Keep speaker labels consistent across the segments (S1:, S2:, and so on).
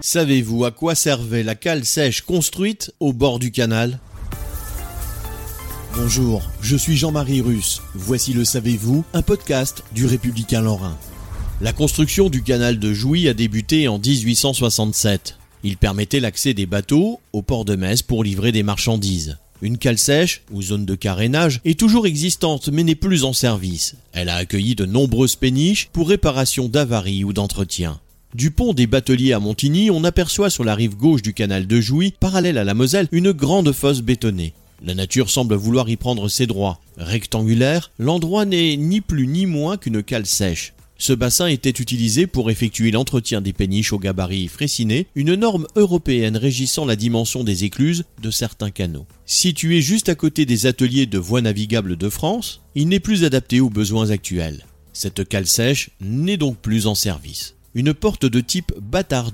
S1: Savez-vous à quoi servait la cale sèche construite au bord du canal? Bonjour, je suis Jean-Marie Russe. Voici le Savez-vous, un podcast du Républicain Lorrain. La construction du canal de Jouy a débuté en 1867. Il permettait l'accès des bateaux au port de Metz pour livrer des marchandises. Une cale sèche, ou zone de carénage, est toujours existante mais n'est plus en service. Elle a accueilli de nombreuses péniches pour réparation d'avaries ou d'entretien. Du pont des Bateliers à Montigny, on aperçoit sur la rive gauche du canal de Jouy, parallèle à la Moselle, une grande fosse bétonnée. La nature semble vouloir y prendre ses droits. Rectangulaire, l'endroit n'est ni plus ni moins qu'une cale sèche. Ce bassin était utilisé pour effectuer l'entretien des péniches au gabarit fréciné, une norme européenne régissant la dimension des écluses de certains canaux. Situé juste à côté des ateliers de voies navigables de France, il n'est plus adapté aux besoins actuels. Cette cale sèche n'est donc plus en service. Une porte de type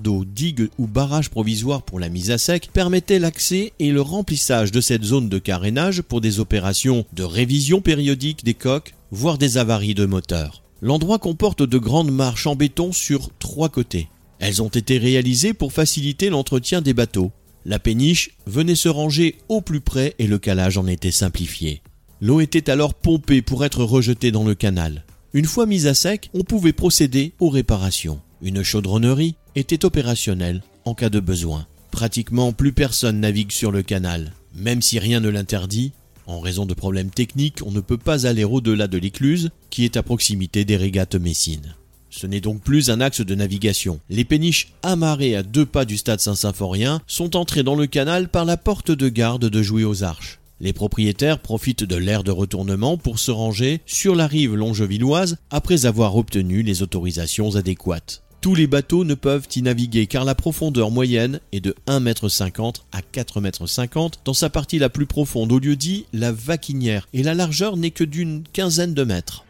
S1: d'eau, digue ou barrage provisoire pour la mise à sec permettait l'accès et le remplissage de cette zone de carénage pour des opérations de révision périodique des coques, voire des avaries de moteurs. L'endroit comporte de grandes marches en béton sur trois côtés. Elles ont été réalisées pour faciliter l'entretien des bateaux. La péniche venait se ranger au plus près et le calage en était simplifié. L'eau était alors pompée pour être rejetée dans le canal. Une fois mise à sec, on pouvait procéder aux réparations. Une chaudronnerie était opérationnelle en cas de besoin. Pratiquement plus personne navigue sur le canal. Même si rien ne l'interdit, en raison de problèmes techniques, on ne peut pas aller au-delà de l'écluse, qui est à proximité des régates messines. Ce n'est donc plus un axe de navigation. Les péniches amarrées à deux pas du stade Saint-Symphorien sont entrées dans le canal par la porte de garde de Jouy aux Arches. Les propriétaires profitent de l'air de retournement pour se ranger sur la rive longevilloise après avoir obtenu les autorisations adéquates. Tous les bateaux ne peuvent y naviguer car la profondeur moyenne est de 1,50 m à 4,50 m dans sa partie la plus profonde au lieu dit la vaquinière et la largeur n'est que d'une quinzaine de mètres.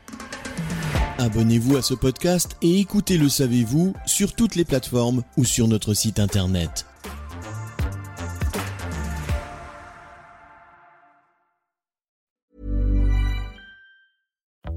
S1: Abonnez-vous à ce podcast et écoutez Le Savez-vous sur toutes les plateformes ou sur notre site internet.